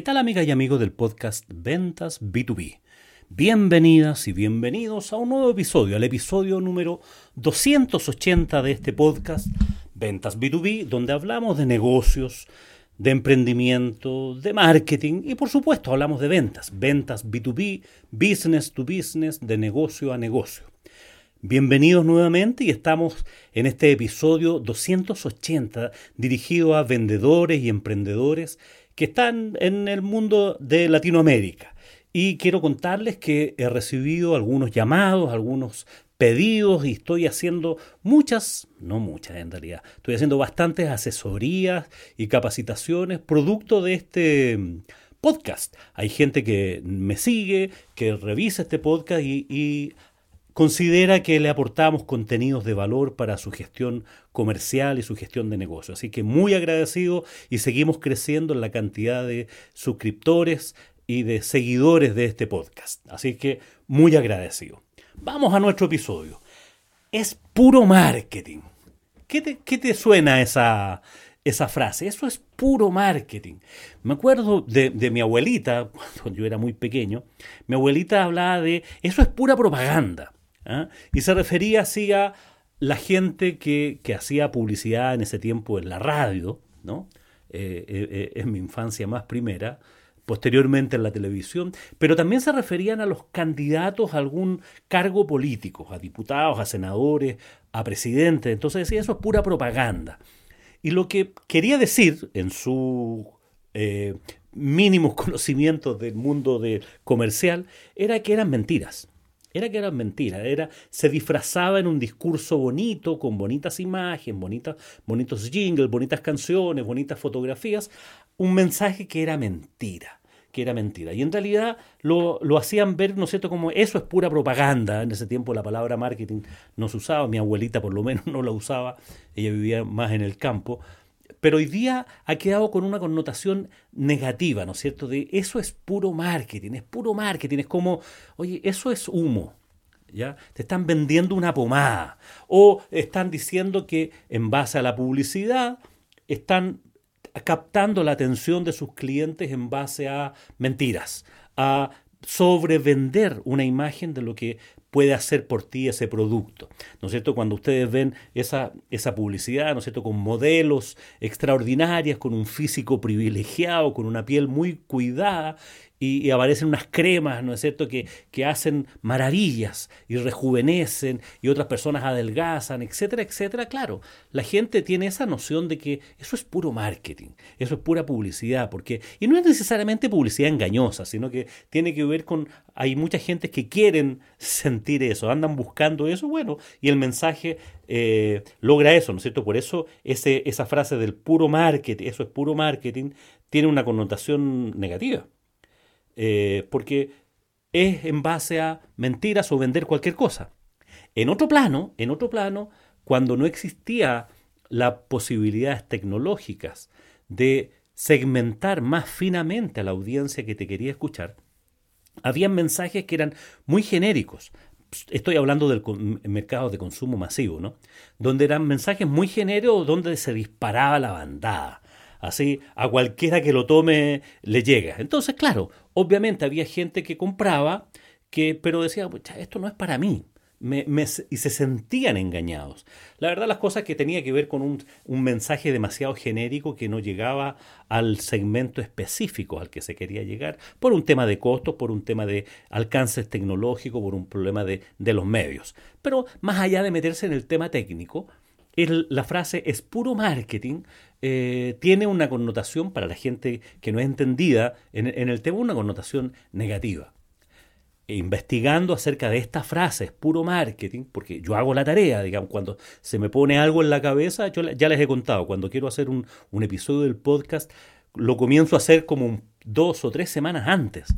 ¿qué tal amiga y amigo del podcast Ventas B2B? Bienvenidas y bienvenidos a un nuevo episodio, al episodio número 280 de este podcast Ventas B2B, donde hablamos de negocios, de emprendimiento, de marketing y por supuesto hablamos de ventas, ventas B2B, business to business, de negocio a negocio. Bienvenidos nuevamente y estamos en este episodio 280 dirigido a vendedores y emprendedores que están en el mundo de Latinoamérica. Y quiero contarles que he recibido algunos llamados, algunos pedidos y estoy haciendo muchas, no muchas en realidad, estoy haciendo bastantes asesorías y capacitaciones producto de este podcast. Hay gente que me sigue, que revisa este podcast y, y considera que le aportamos contenidos de valor para su gestión comercial y su gestión de negocio. Así que muy agradecido y seguimos creciendo en la cantidad de suscriptores y de seguidores de este podcast. Así que muy agradecido. Vamos a nuestro episodio. Es puro marketing. ¿Qué te, te suena esa, esa frase? Eso es puro marketing. Me acuerdo de, mi abuelita, cuando yo era muy pequeño, mi abuelita hablaba de eso es pura propaganda. ¿Ah? Y se refería así a la gente que, hacía publicidad en ese tiempo en la radio, ¿no? Eh, eh, eh, en mi infancia más primera, posteriormente en la televisión, pero también se referían a los candidatos a algún cargo político, a diputados, a senadores, a presidentes. Entonces decía, eso es pura propaganda. Y lo que quería decir en su mínimos conocimientos del mundo de comercial era que eran mentiras. Era que eran mentiras, era, se disfrazaba en un discurso bonito, con bonitas imágenes, bonitas, bonitos jingles, bonitas canciones, bonitas fotografías, un mensaje que era mentira que era mentira. Y en realidad lo, hacían ver, ¿no es cierto?, como eso es pura propaganda. En ese tiempo la palabra marketing no se usaba, mi abuelita por lo menos no la usaba, ella vivía más en el campo. Pero hoy día ha quedado con una connotación negativa, ¿no es cierto? De eso es puro marketing, es puro marketing, es como, oye, eso es humo. ¿Ya? Te están vendiendo una pomada. O están diciendo que en base a la publicidad están captando la atención de sus clientes en base a mentiras, a sobrevender una imagen de lo que puede hacer por ti ese producto. ¿No es cierto? Cuando ustedes ven esa, esa publicidad, ¿no es cierto? Con modelos extraordinarias, con un físico privilegiado, con una piel muy cuidada y, aparecen unas cremas, ¿no es cierto?, que, que hacen maravillas y rejuvenecen y otras personas adelgazan, etcétera, etcétera. Claro, la gente tiene esa noción de que eso es puro marketing, eso es pura publicidad, porque, y no es necesariamente publicidad engañosa, sino que tiene que ver con, hay mucha gente que quieren sentir eso, andan buscando eso, bueno, y el mensaje eh, logra eso, ¿no es cierto? Por eso ese, esa frase del puro marketing, eso es puro marketing, tiene una connotación negativa. Eh, porque es en base a mentiras o vender cualquier cosa. En otro plano, en otro plano, cuando no existía las posibilidades tecnológicas de segmentar más finamente a la audiencia que te quería escuchar, había mensajes que eran muy genéricos. Estoy hablando del mercado de consumo masivo, ¿no? Donde eran mensajes muy genéricos donde se disparaba la bandada. Así a cualquiera que lo tome le llega. Entonces, claro, obviamente había gente que compraba, que, pero decía, esto no es para mí. Y se sentían engañados. La verdad, las cosas que tenía que ver con un, un, mensaje demasiado genérico que no llegaba al segmento específico al que se quería llegar, por un tema de costos, por un tema de alcances tecnológicos, por un problema de, de los medios. Pero más allá de meterse en el tema técnico, la frase es puro marketing, eh, tiene una connotación para la gente que no es entendida en, el tema, una connotación negativa. Investigando acerca de esta frase, es puro marketing, porque yo hago la tarea, digamos, cuando se me pone algo en la cabeza, yo ya les he contado, cuando quiero hacer un, un episodio del podcast, lo comienzo a hacer como dos o tres semanas antes.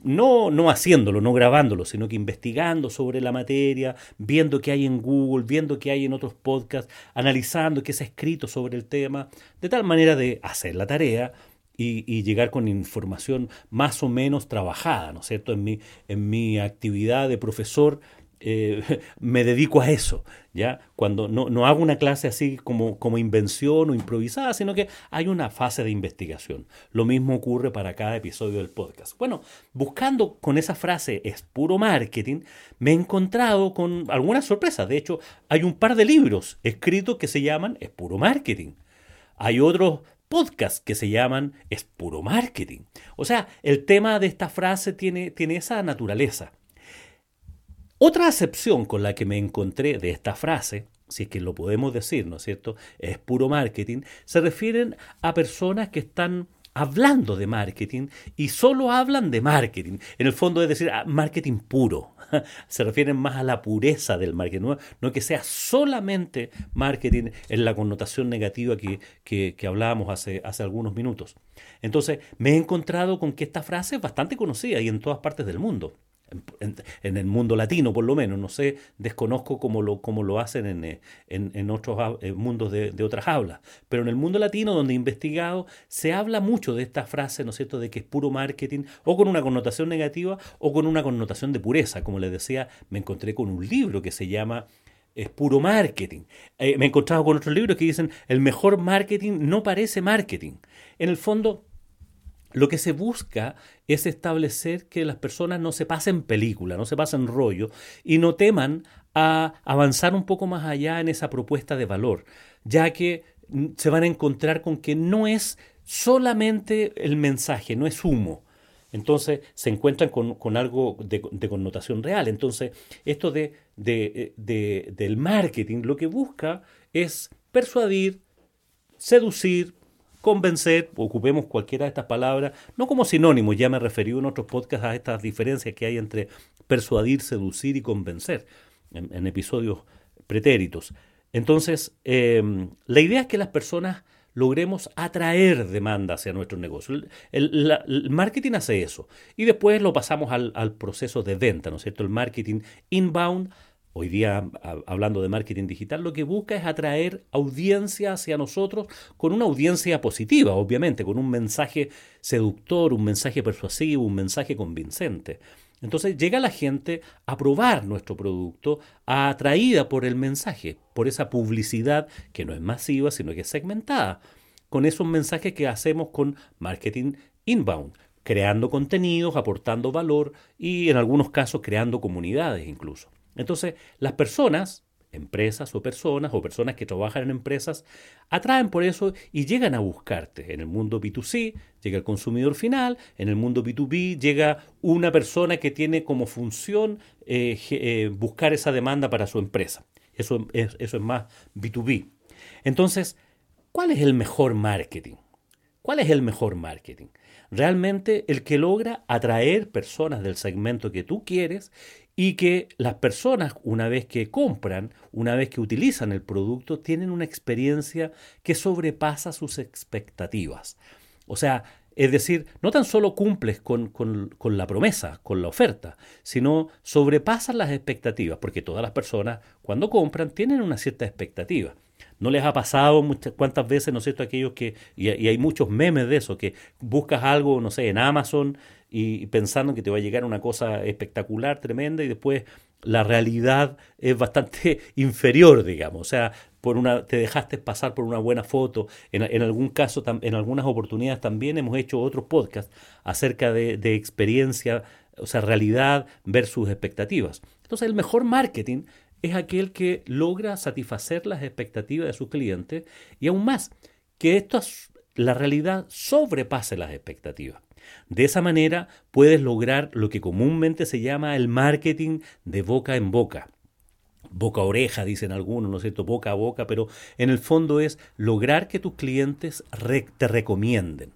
No, no haciéndolo, no grabándolo, sino que investigando sobre la materia, viendo qué hay en Google, viendo qué hay en otros podcasts, analizando qué se ha escrito sobre el tema, de tal manera de hacer la tarea y, llegar con información más o menos trabajada, ¿no es cierto? En mi, en mi actividad de profesor eh, me dedico a eso, ¿ya? Cuando no, no, hago una clase así como, como invención o improvisada, sino que hay una fase de investigación. Lo mismo ocurre para cada episodio del podcast. Bueno, buscando con esa frase es puro marketing, me he encontrado con algunas sorpresas. De hecho, hay un par de libros escritos que se llaman es puro marketing. Hay otros podcasts que se llaman es puro marketing. O sea, el tema de esta frase tiene, tiene esa naturaleza. Otra acepción con la que me encontré de esta frase, si es que lo podemos decir, ¿no es cierto? Es puro marketing, se refieren a personas que están hablando de marketing y solo hablan de marketing. En el fondo es decir, ah, marketing puro. Se refieren más a la pureza del marketing, no, que sea solamente marketing en la connotación negativa que, que, hablábamos hace, hace algunos minutos. Entonces, me he encontrado con que esta frase es bastante conocida y en todas partes del mundo en, el mundo latino por lo menos, no sé, desconozco cómo lo, cómo lo hacen en, eh, en, otros mundos de, otras hablas, pero en el mundo latino donde he investigado se habla mucho de esta frase, ¿no es cierto?, de que es puro marketing o con una connotación negativa o con una connotación de pureza, como les decía, me encontré con un libro que se llama es puro marketing. Eh, me he encontrado con otros libros que dicen el mejor marketing no parece marketing. En el fondo, lo que se busca es establecer que las personas no se pasen película, no se pasen rollo y no teman a avanzar un poco más allá en esa propuesta de valor, ya que mm, se van a encontrar con que no es solamente el mensaje, no es humo. Entonces se encuentran con, algo de, connotación real. Entonces, esto de, del marketing lo que busca es persuadir, seducir, convencer, ocupemos cualquiera de estas palabras, no como sinónimo, ya me referí en otros podcasts a estas diferencias que hay entre persuadir, seducir y convencer en, episodios pretéritos. Entonces, em, la idea es que las personas logremos atraer demanda hacia nuestro negocio. El, marketing hace eso. Y después lo pasamos al, proceso de venta, ¿no es cierto? El marketing inbound hoy día hablando de marketing digital, lo que busca es atraer audiencia hacia nosotros con una audiencia positiva, obviamente, con un mensaje seductor, un mensaje persuasivo, un mensaje convincente. Entonces llega la gente a probar nuestro producto, atraída por el mensaje, por esa publicidad que no es masiva, sino que es segmentada, con esos mensajes que hacemos con marketing inbound, creando contenidos, aportando valor y en algunos casos creando comunidades incluso. Entonces, las personas, empresas o personas o personas que trabajan en empresas, atraen por eso y llegan a buscarte. En el mundo B2C llega el consumidor final, en el mundo B2B llega una persona que tiene como función eh, eh, buscar esa demanda para su empresa. Eso es, eso es más B2B. Entonces, ¿cuál es el mejor marketing? ¿Cuál es el mejor marketing? Realmente el que logra atraer personas del segmento que tú quieres y que las personas, una vez que compran, una vez que utilizan el producto, tienen una experiencia que sobrepasa sus expectativas. O sea, es decir, no tan solo cumples con, la promesa, con la oferta, sino sobrepasan las expectativas, porque todas las personas cuando compran tienen una cierta expectativa. ¿No les ha pasado muchas cuántas veces, no sé, cierto, aquellos que, y, y, hay muchos memes de eso, que buscas algo, no sé, en Amazon y pensando que te va a llegar una cosa espectacular, tremenda, y después la realidad es bastante inferior, digamos. O sea, por una, te dejaste pasar por una buena foto. En, en algún caso, en algunas oportunidades también hemos hecho otros podcasts acerca de, de experiencia, o sea, realidad versus expectativas. Entonces, el mejor marketing es aquel que logra satisfacer las expectativas de sus clientes y aún más, que esto, la realidad sobrepase las expectativas. De esa manera puedes lograr lo que comúnmente se llama el marketing de boca en boca. Boca a oreja, dicen algunos, ¿no es cierto? Boca a boca, pero en el fondo es lograr que tus clientes te recomienden.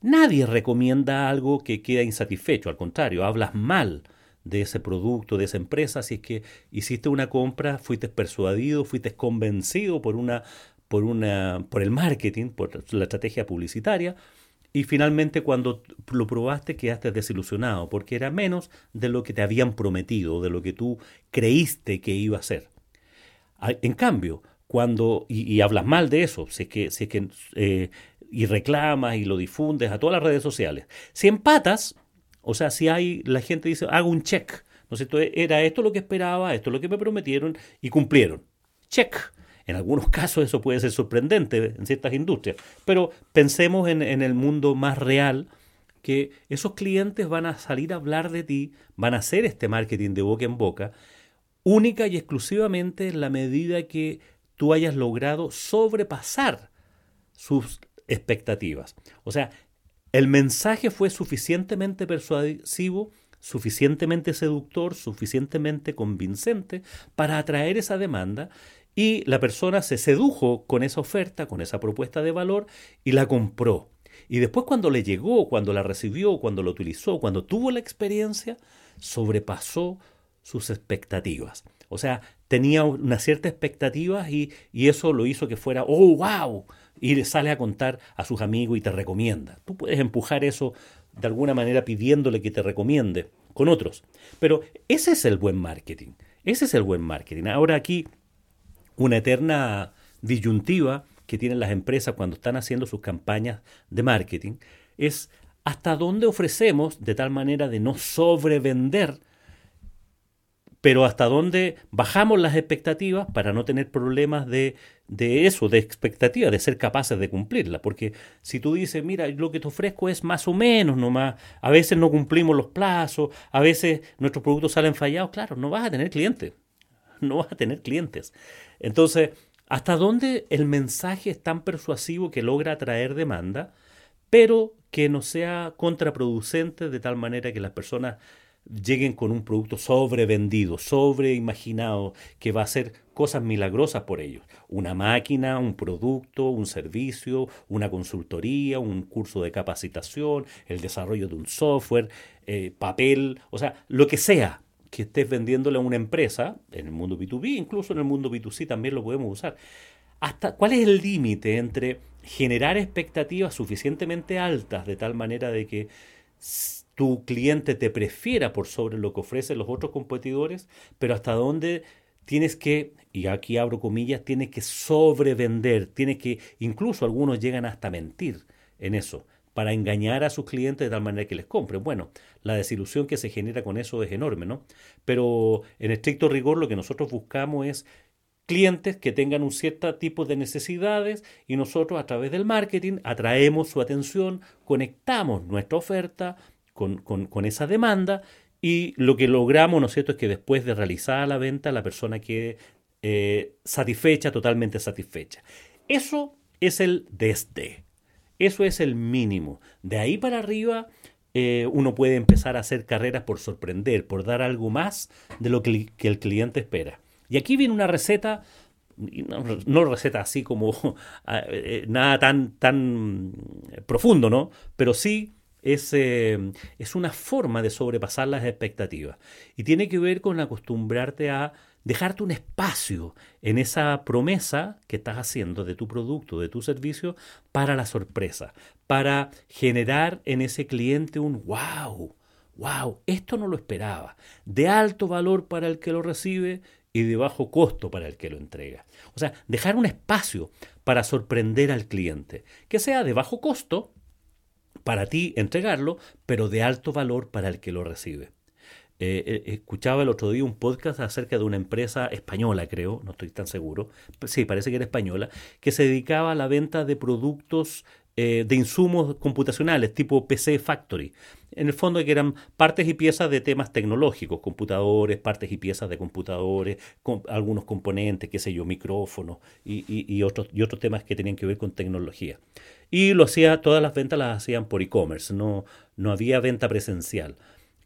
Nadie recomienda algo que queda insatisfecho, al contrario, hablas mal de ese producto, de esa empresa, si es que hiciste una compra, fuiste persuadido, fuiste convencido por una por una por el marketing, por la estrategia publicitaria, y finalmente cuando lo probaste quedaste desilusionado porque era menos de lo que te habían prometido, de lo que tú creíste que iba a ser. En cambio, cuando, y, hablas mal de eso, si que, si que eh, y reclamas y lo difundes a todas las redes sociales, si empatas, o sea, si hay, la gente dice, hago un check, ¿No es cierto? Era esto lo que esperaba, esto lo que me prometieron y cumplieron. Check. En algunos casos eso puede ser sorprendente en ciertas industrias, pero pensemos en, en el mundo más real que esos clientes van a salir a hablar de ti, van a hacer este marketing de boca en boca, única y exclusivamente en la medida que tú hayas logrado sobrepasar sus expectativas. O sea, el mensaje fue suficientemente persuasivo, suficientemente seductor, suficientemente convincente para atraer esa demanda y la persona se sedujo con esa oferta, con esa propuesta de valor y la compró. Y después cuando le llegó, cuando la recibió, cuando la utilizó, cuando tuvo la experiencia, sobrepasó sus expectativas. O sea, tenía una cierta expectativa y, y eso lo hizo que fuera, oh, wow, y le sale a contar a sus amigos y te recomienda. Tú puedes empujar eso de alguna manera pidiéndole que te recomiende con otros. Pero ese es el buen marketing. Ese es el buen marketing. Ahora aquí, una eterna disyuntiva que tienen las empresas cuando están haciendo sus campañas de marketing es hasta dónde ofrecemos de tal manera de no sobrevender, pero hasta dónde bajamos las expectativas para no tener problemas de, de eso, de expectativa, de ser capaces de cumplirla. Porque si tú dices, mira, lo que te ofrezco es más o menos nomás, a veces no cumplimos los plazos, a veces nuestros productos salen fallados, claro, no vas a tener clientes, no vas a tener clientes. Entonces, hasta dónde el mensaje es tan persuasivo que logra atraer demanda, pero que no sea contraproducente de tal manera que las personas lleguen con un producto sobrevendido, sobreimaginado, que va a hacer cosas milagrosas por ellos. Una máquina, un producto, un servicio, una consultoría, un curso de capacitación, el desarrollo de un software, eh, papel, o sea, lo que sea, que estés vendiéndole a una empresa, en el mundo B2B, incluso en el mundo B2C también lo podemos usar. Hasta, ¿Cuál es el límite entre generar expectativas suficientemente altas de tal manera de que tu cliente te prefiera por sobre lo que ofrecen los otros competidores, pero hasta dónde tienes que, y aquí abro comillas, tienes que sobrevender, tienes que, incluso algunos llegan hasta mentir en eso para engañar a sus clientes de tal manera que les compren. Bueno, la desilusión que se genera con eso es enorme, ¿no? Pero en estricto rigor lo que nosotros buscamos es clientes que tengan un cierto tipo de necesidades y nosotros a través del marketing atraemos su atención, conectamos nuestra oferta con, esa demanda y lo que logramos, ¿no es cierto?, es que después de realizar la venta la persona quede eh, satisfecha, totalmente satisfecha. Eso es el desde. Eso es el mínimo. De ahí para arriba eh, uno puede empezar a hacer carreras por sorprender, por dar algo más de lo que, el cliente espera. Y aquí viene una receta, no, receta así como ah, eh, nada tan, tan profundo, ¿no? Pero sí es, eh, es una forma de sobrepasar las expectativas. Y tiene que ver con acostumbrarte a dejarte un espacio en esa promesa que estás haciendo de tu producto, de tu servicio, para la sorpresa, para generar en ese cliente un wow, wow, esto no lo esperaba, de alto valor para el que lo recibe y de bajo costo para el que lo entrega. O sea, dejar un espacio para sorprender al cliente, que sea de bajo costo para ti entregarlo, pero de alto valor para el que lo recibe. Eh, eh, escuchaba el otro día un podcast acerca de una empresa española, creo, no estoy tan seguro, sí, parece que era española, que se dedicaba a la venta de productos eh, de insumos computacionales tipo PC Factory. En el fondo que eran partes y piezas de temas tecnológicos, computadores, partes y piezas de computadores, algunos componentes, qué sé yo, micrófonos y, y, otros, y otros temas que tenían que ver con tecnología. Y lo hacía, todas las ventas las hacían por e-commerce, no, no había venta presencial.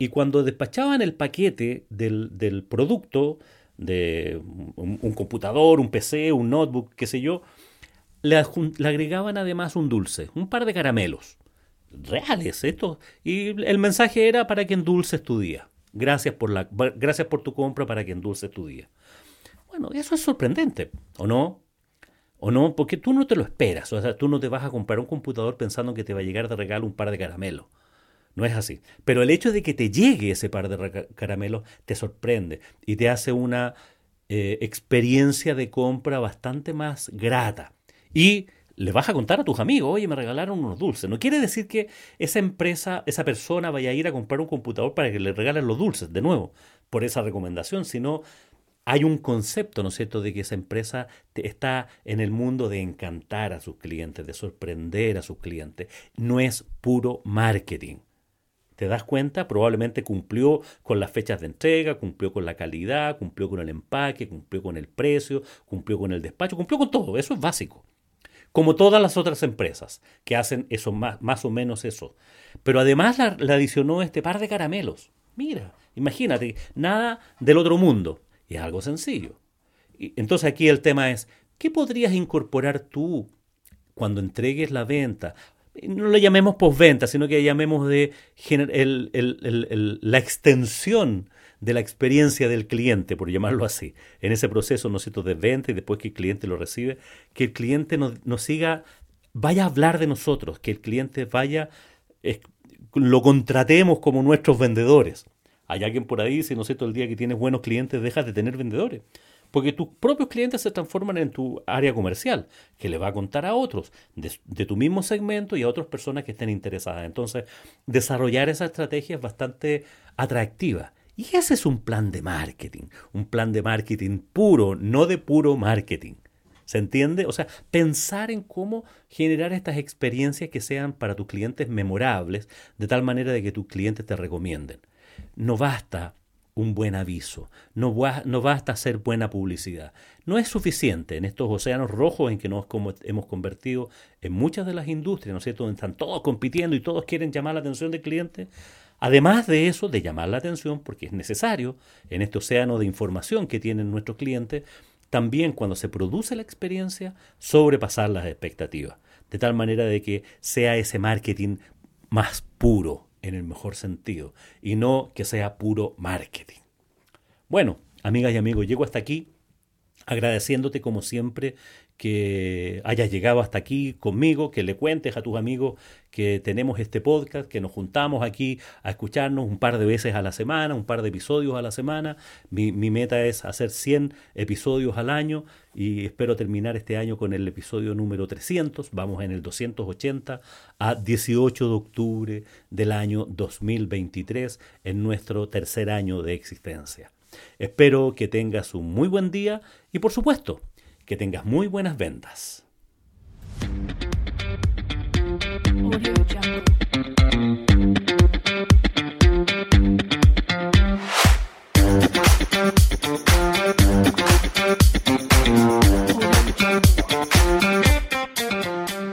Y cuando despachaban el paquete del, producto, de un, computador, un PC, un notebook, qué sé yo, le, agregaban además un dulce, un par de caramelos. Reales esto. Y el mensaje era para que endulces tu día. Gracias por, la, gracias por tu compra para que endulces tu día. Bueno, eso es sorprendente, ¿o no? ¿O no? Porque tú no te lo esperas. O sea, tú no te vas a comprar un computador pensando que te va a llegar de regalo un par de caramelos. No es así. Pero el hecho de que te llegue ese par de caramelos te sorprende y te hace una eh, experiencia de compra bastante más grata. Y le vas a contar a tus amigos, oye, me regalaron unos dulces. No quiere decir que esa empresa, esa persona vaya a ir a comprar un computador para que le regalen los dulces, de nuevo. por esa recomendación, sino hay un concepto, ¿no es cierto?, de que esa empresa está en el mundo de encantar a sus clientes, de sorprender a sus clientes. No es puro marketing. ¿Te das cuenta? Probablemente cumplió con las fechas de entrega, cumplió con la calidad, cumplió con el empaque, cumplió con el precio, cumplió con el despacho, cumplió con todo. Eso es básico. Como todas las otras empresas que hacen eso más, más o menos eso. Pero además le adicionó este par de caramelos. Mira, imagínate, nada del otro mundo. Y es algo sencillo. Entonces aquí el tema es, ¿qué podrías incorporar tú cuando entregues la venta? No lo llamemos postventa, sino que llamemos de la extensión de la experiencia del cliente, por llamarlo así, en ese proceso ¿no de venta y después que el cliente lo recibe, que el cliente nos, siga, vaya a hablar de nosotros, que el cliente vaya, lo contratemos como nuestros vendedores. Hay alguien por ahí, si no sé, todo el día que tienes buenos clientes, dejas de tener vendedores. Porque tus propios clientes se transforman en tu área comercial, que le va a contar a otros de, tu mismo segmento y a otras personas que estén interesadas. Entonces, desarrollar esa estrategia es bastante atractiva. Y ese es un plan de marketing, un plan de marketing puro, no de puro marketing. ¿Se entiende? O sea, pensar en cómo generar estas experiencias que sean para tus clientes memorables, de tal manera de que tus clientes te recomienden no basta un buen aviso, no, no, basta hacer buena publicidad. No es suficiente en estos océanos rojos en que nos hemos convertido en muchas de las industrias, ¿no es cierto?, donde están todos compitiendo y todos quieren llamar la atención del cliente. Además de eso, de llamar la atención, porque es necesario en este océano de información que tienen nuestros clientes, también cuando se produce la experiencia, sobrepasar las expectativas, de tal manera de que sea ese marketing más puro, en el mejor sentido y no que sea puro marketing. Bueno, amigas y amigos, llego hasta aquí agradeciéndote como siempre que hayas llegado hasta aquí conmigo, que le cuentes a tus amigos que tenemos este podcast, que nos juntamos aquí a escucharnos un par de veces a la semana, un par de episodios a la semana. Mi, meta es hacer 100 episodios al año y espero terminar este año con el episodio número 300. Vamos en el 280 a 18 de octubre del año 2023 en nuestro tercer año de existencia. Espero que tengas un muy buen día y por supuesto, que tengas muy buenas ventas.